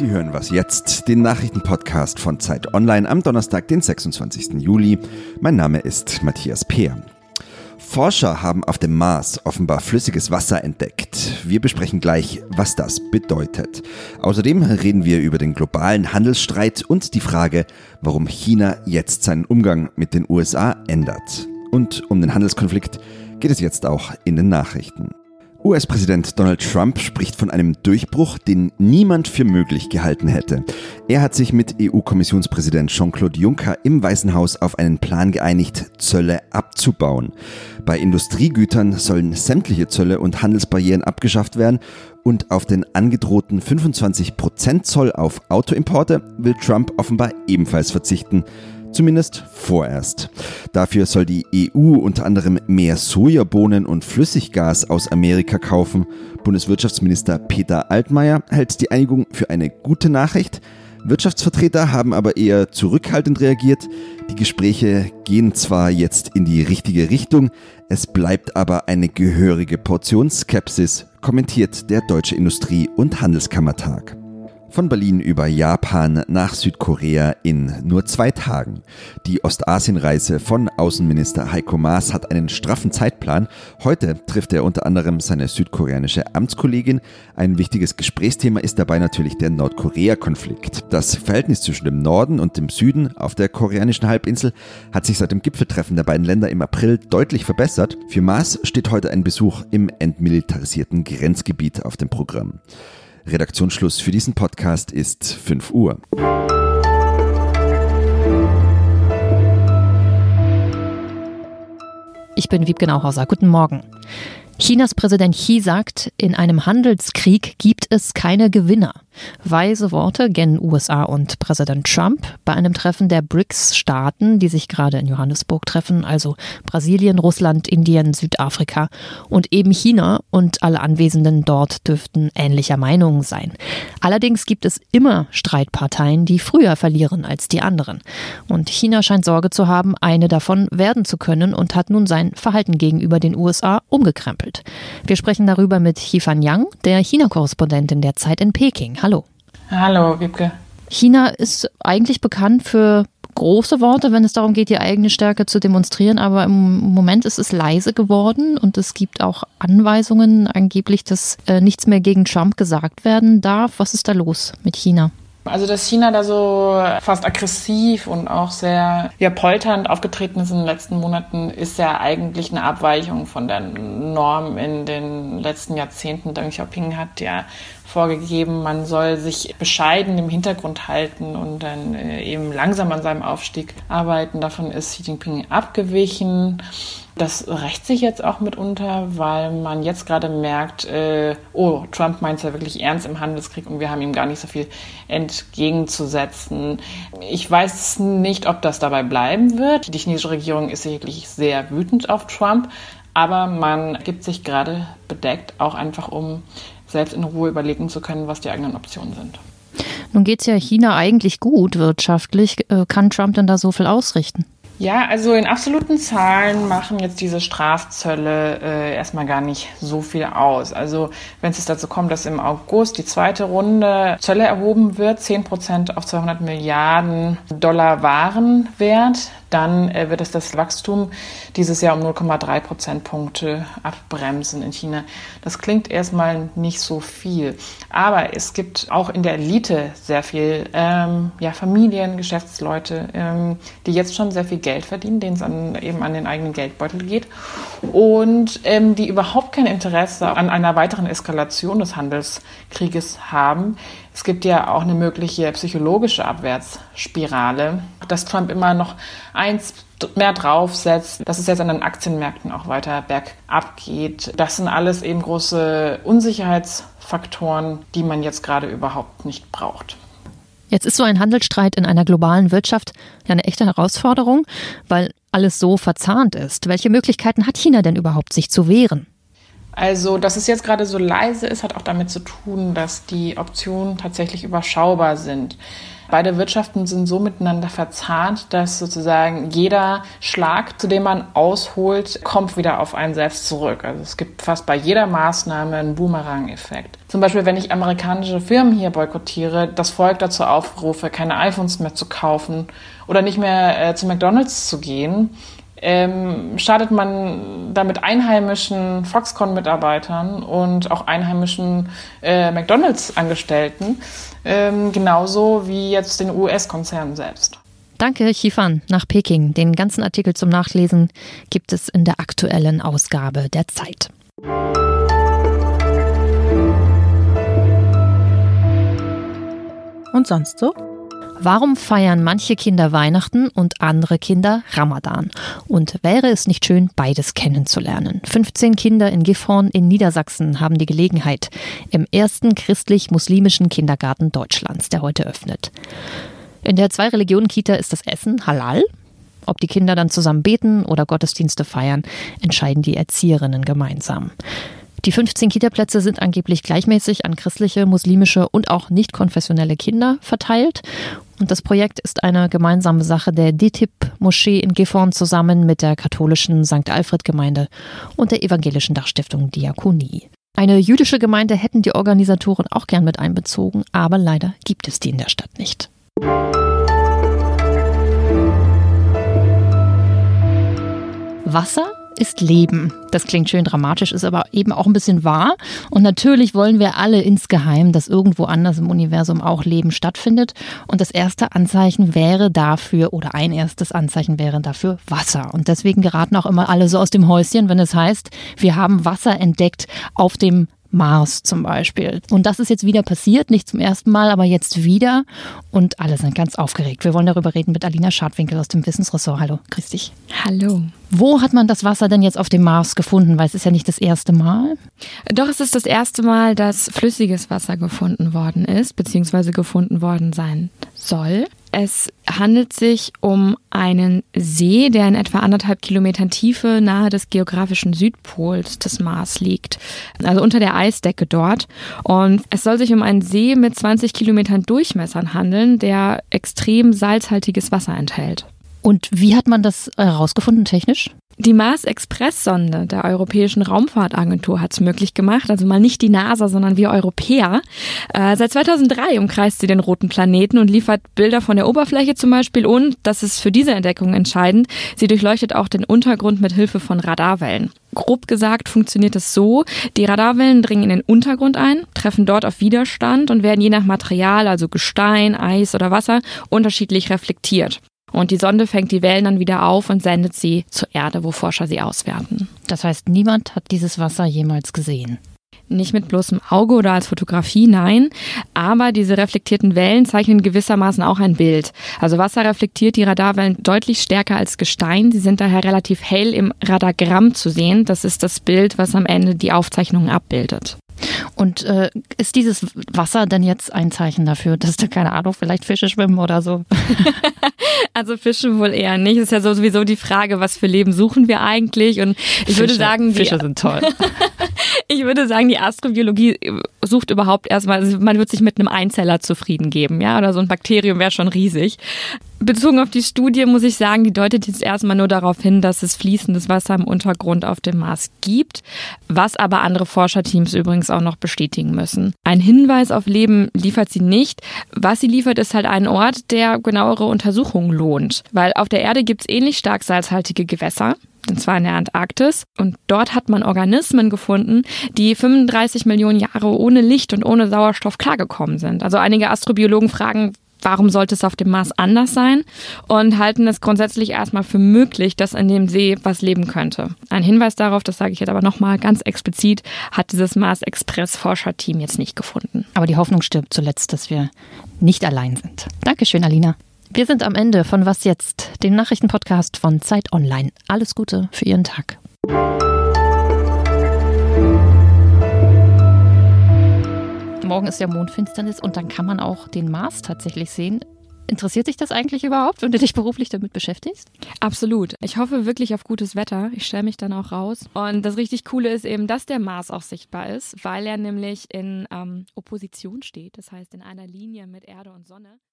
Sie hören was jetzt, den Nachrichtenpodcast von Zeit Online am Donnerstag, den 26. Juli. Mein Name ist Matthias Peer. Forscher haben auf dem Mars offenbar flüssiges Wasser entdeckt. Wir besprechen gleich, was das bedeutet. Außerdem reden wir über den globalen Handelsstreit und die Frage, warum China jetzt seinen Umgang mit den USA ändert. Und um den Handelskonflikt geht es jetzt auch in den Nachrichten. US-Präsident Donald Trump spricht von einem Durchbruch, den niemand für möglich gehalten hätte. Er hat sich mit EU-Kommissionspräsident Jean-Claude Juncker im Weißen Haus auf einen Plan geeinigt, Zölle abzubauen. Bei Industriegütern sollen sämtliche Zölle und Handelsbarrieren abgeschafft werden und auf den angedrohten 25% Zoll auf Autoimporte will Trump offenbar ebenfalls verzichten. Zumindest vorerst. Dafür soll die EU unter anderem mehr Sojabohnen und Flüssiggas aus Amerika kaufen. Bundeswirtschaftsminister Peter Altmaier hält die Einigung für eine gute Nachricht. Wirtschaftsvertreter haben aber eher zurückhaltend reagiert. Die Gespräche gehen zwar jetzt in die richtige Richtung, es bleibt aber eine gehörige Portion Skepsis, kommentiert der Deutsche Industrie- und Handelskammertag. Von Berlin über Japan nach Südkorea in nur zwei Tagen. Die Ostasienreise von Außenminister Heiko Maas hat einen straffen Zeitplan. Heute trifft er unter anderem seine südkoreanische Amtskollegin. Ein wichtiges Gesprächsthema ist dabei natürlich der Nordkorea-Konflikt. Das Verhältnis zwischen dem Norden und dem Süden auf der koreanischen Halbinsel hat sich seit dem Gipfeltreffen der beiden Länder im April deutlich verbessert. Für Maas steht heute ein Besuch im entmilitarisierten Grenzgebiet auf dem Programm. Redaktionsschluss für diesen Podcast ist 5 Uhr. Ich bin Wiebke Nauhauser. Guten Morgen. Chinas Präsident Xi sagt, in einem Handelskrieg gibt es keine Gewinner. Weise Worte gen USA und Präsident Trump bei einem Treffen der BRICS-Staaten, die sich gerade in Johannesburg treffen, also Brasilien, Russland, Indien, Südafrika und eben China und alle Anwesenden dort dürften ähnlicher Meinung sein. Allerdings gibt es immer Streitparteien, die früher verlieren als die anderen. Und China scheint Sorge zu haben, eine davon werden zu können und hat nun sein Verhalten gegenüber den USA umgekrempelt. Wir sprechen darüber mit Xifan Yang, der China-Korrespondentin der Zeit in Peking. Hallo. Hallo, Wiebke. China ist eigentlich bekannt für große Worte, wenn es darum geht, die eigene Stärke zu demonstrieren, aber im Moment ist es leise geworden und es gibt auch Anweisungen angeblich, dass äh, nichts mehr gegen Trump gesagt werden darf. Was ist da los mit China? Also, dass China da so fast aggressiv und auch sehr ja, polternd aufgetreten ist in den letzten Monaten, ist ja eigentlich eine Abweichung von der Norm in den letzten Jahrzehnten. Deng Xiaoping hat ja vorgegeben, man soll sich bescheiden im Hintergrund halten und dann äh, eben langsam an seinem Aufstieg arbeiten. Davon ist Xi Jinping abgewichen. Das rächt sich jetzt auch mitunter, weil man jetzt gerade merkt, äh, oh, Trump meint es ja wirklich ernst im Handelskrieg und wir haben ihm gar nicht so viel entgegenzusetzen. Ich weiß nicht, ob das dabei bleiben wird. Die chinesische Regierung ist sicherlich sehr wütend auf Trump, aber man gibt sich gerade bedeckt, auch einfach um selbst in Ruhe überlegen zu können, was die eigenen Optionen sind. Nun geht es ja China eigentlich gut wirtschaftlich. Äh, kann Trump denn da so viel ausrichten? Ja, also in absoluten Zahlen machen jetzt diese Strafzölle äh, erstmal gar nicht so viel aus. Also wenn es dazu kommt, dass im August die zweite Runde Zölle erhoben wird, 10 Prozent auf 200 Milliarden Dollar Warenwert, dann äh, wird es das Wachstum dieses Jahr um 0,3 Prozentpunkte abbremsen in China. Das klingt erstmal nicht so viel, aber es gibt auch in der Elite sehr viel ähm, ja, Familien, Geschäftsleute, ähm, die jetzt schon sehr viel Geld verdienen, denen es eben an den eigenen Geldbeutel geht und ähm, die überhaupt kein Interesse an einer weiteren Eskalation des Handelskrieges haben. Es gibt ja auch eine mögliche psychologische Abwärtsspirale, dass Trump immer noch eins mehr draufsetzt, dass es jetzt an den Aktienmärkten auch weiter bergab geht. Das sind alles eben große Unsicherheitsfaktoren, die man jetzt gerade überhaupt nicht braucht. Jetzt ist so ein Handelsstreit in einer globalen Wirtschaft ja eine echte Herausforderung, weil alles so verzahnt ist. Welche Möglichkeiten hat China denn überhaupt, sich zu wehren? Also, dass es jetzt gerade so leise ist, hat auch damit zu tun, dass die Optionen tatsächlich überschaubar sind. Beide Wirtschaften sind so miteinander verzahnt, dass sozusagen jeder Schlag, zu dem man ausholt, kommt wieder auf einen selbst zurück. Also es gibt fast bei jeder Maßnahme einen Boomerang-Effekt. Zum Beispiel, wenn ich amerikanische Firmen hier boykottiere, das Volk dazu aufrufe, keine iPhones mehr zu kaufen oder nicht mehr äh, zu McDonald's zu gehen, ähm, startet man damit einheimischen Foxconn-Mitarbeitern und auch einheimischen äh, McDonalds-Angestellten, ähm, genauso wie jetzt den US-Konzernen selbst. Danke, Chifan, nach Peking. Den ganzen Artikel zum Nachlesen gibt es in der aktuellen Ausgabe der Zeit. Und sonst so? Warum feiern manche Kinder Weihnachten und andere Kinder Ramadan? Und wäre es nicht schön, beides kennenzulernen? 15 Kinder in Gifhorn in Niedersachsen haben die Gelegenheit im ersten christlich-muslimischen Kindergarten Deutschlands, der heute öffnet. In der Zwei-Religionen-Kita ist das Essen halal. Ob die Kinder dann zusammen beten oder Gottesdienste feiern, entscheiden die Erzieherinnen gemeinsam. Die 15 Kita-Plätze sind angeblich gleichmäßig an christliche, muslimische und auch nicht konfessionelle Kinder verteilt. Und das Projekt ist eine gemeinsame Sache der DITIB-Moschee in Gifhorn zusammen mit der katholischen St. Alfred-Gemeinde und der evangelischen Dachstiftung Diakonie. Eine jüdische Gemeinde hätten die Organisatoren auch gern mit einbezogen, aber leider gibt es die in der Stadt nicht. Wasser ist Leben. Das klingt schön dramatisch, ist aber eben auch ein bisschen wahr. Und natürlich wollen wir alle insgeheim, dass irgendwo anders im Universum auch Leben stattfindet. Und das erste Anzeichen wäre dafür, oder ein erstes Anzeichen wäre dafür Wasser. Und deswegen geraten auch immer alle so aus dem Häuschen, wenn es heißt, wir haben Wasser entdeckt auf dem Mars zum Beispiel. Und das ist jetzt wieder passiert, nicht zum ersten Mal, aber jetzt wieder. Und alle sind ganz aufgeregt. Wir wollen darüber reden mit Alina Schadwinkel aus dem Wissensressort. Hallo, grüß dich. Hallo. Wo hat man das Wasser denn jetzt auf dem Mars gefunden? Weil es ist ja nicht das erste Mal. Doch, es ist das erste Mal, dass flüssiges Wasser gefunden worden ist, beziehungsweise gefunden worden sein soll. Es handelt sich um einen See, der in etwa anderthalb Kilometern Tiefe nahe des geografischen Südpols des Mars liegt, also unter der Eisdecke dort. Und es soll sich um einen See mit 20 Kilometern Durchmessern handeln, der extrem salzhaltiges Wasser enthält. Und wie hat man das herausgefunden technisch? Die Mars-Express-Sonde der Europäischen Raumfahrtagentur hat es möglich gemacht, also mal nicht die NASA, sondern wir Europäer. Äh, seit 2003 umkreist sie den roten Planeten und liefert Bilder von der Oberfläche zum Beispiel und, das ist für diese Entdeckung entscheidend, sie durchleuchtet auch den Untergrund mit Hilfe von Radarwellen. Grob gesagt funktioniert es so, die Radarwellen dringen in den Untergrund ein, treffen dort auf Widerstand und werden je nach Material, also Gestein, Eis oder Wasser, unterschiedlich reflektiert. Und die Sonde fängt die Wellen dann wieder auf und sendet sie zur Erde, wo Forscher sie auswerten. Das heißt, niemand hat dieses Wasser jemals gesehen. Nicht mit bloßem Auge oder als Fotografie, nein. Aber diese reflektierten Wellen zeichnen gewissermaßen auch ein Bild. Also Wasser reflektiert die Radarwellen deutlich stärker als Gestein. Sie sind daher relativ hell im Radargramm zu sehen. Das ist das Bild, was am Ende die Aufzeichnungen abbildet. Und äh, ist dieses Wasser denn jetzt ein Zeichen dafür, dass da, keine Ahnung, vielleicht Fische schwimmen oder so? also Fische wohl eher nicht. Das ist ja sowieso die Frage, was für Leben suchen wir eigentlich? Und ich Fische, würde sagen, Fische sind toll. ich würde sagen, die Astrobiologie sucht überhaupt erstmal, also man wird sich mit einem Einzeller zufrieden geben, ja, oder so ein Bakterium wäre schon riesig. Bezogen auf die Studie muss ich sagen, die deutet jetzt erstmal nur darauf hin, dass es fließendes Wasser im Untergrund auf dem Mars gibt, was aber andere Forscherteams übrigens auch noch bestätigen müssen. Ein Hinweis auf Leben liefert sie nicht. Was sie liefert, ist halt ein Ort, der genauere Untersuchungen lohnt. Weil auf der Erde gibt es ähnlich stark salzhaltige Gewässer und zwar in der Antarktis. Und dort hat man Organismen gefunden, die 35 Millionen Jahre ohne Licht und ohne Sauerstoff klargekommen sind. Also einige Astrobiologen fragen, warum sollte es auf dem Mars anders sein und halten es grundsätzlich erstmal für möglich, dass in dem See was leben könnte. Ein Hinweis darauf, das sage ich jetzt aber nochmal ganz explizit, hat dieses Mars Express Forscherteam jetzt nicht gefunden. Aber die Hoffnung stirbt zuletzt, dass wir nicht allein sind. Dankeschön, Alina. Wir sind am Ende von Was jetzt, dem Nachrichtenpodcast von Zeit Online. Alles Gute für Ihren Tag. Morgen ist ja Mondfinsternis und dann kann man auch den Mars tatsächlich sehen. Interessiert dich das eigentlich überhaupt, wenn du dich beruflich damit beschäftigst? Absolut. Ich hoffe wirklich auf gutes Wetter. Ich stelle mich dann auch raus. Und das richtig Coole ist eben, dass der Mars auch sichtbar ist, weil er nämlich in ähm, Opposition steht. Das heißt in einer Linie mit Erde und Sonne.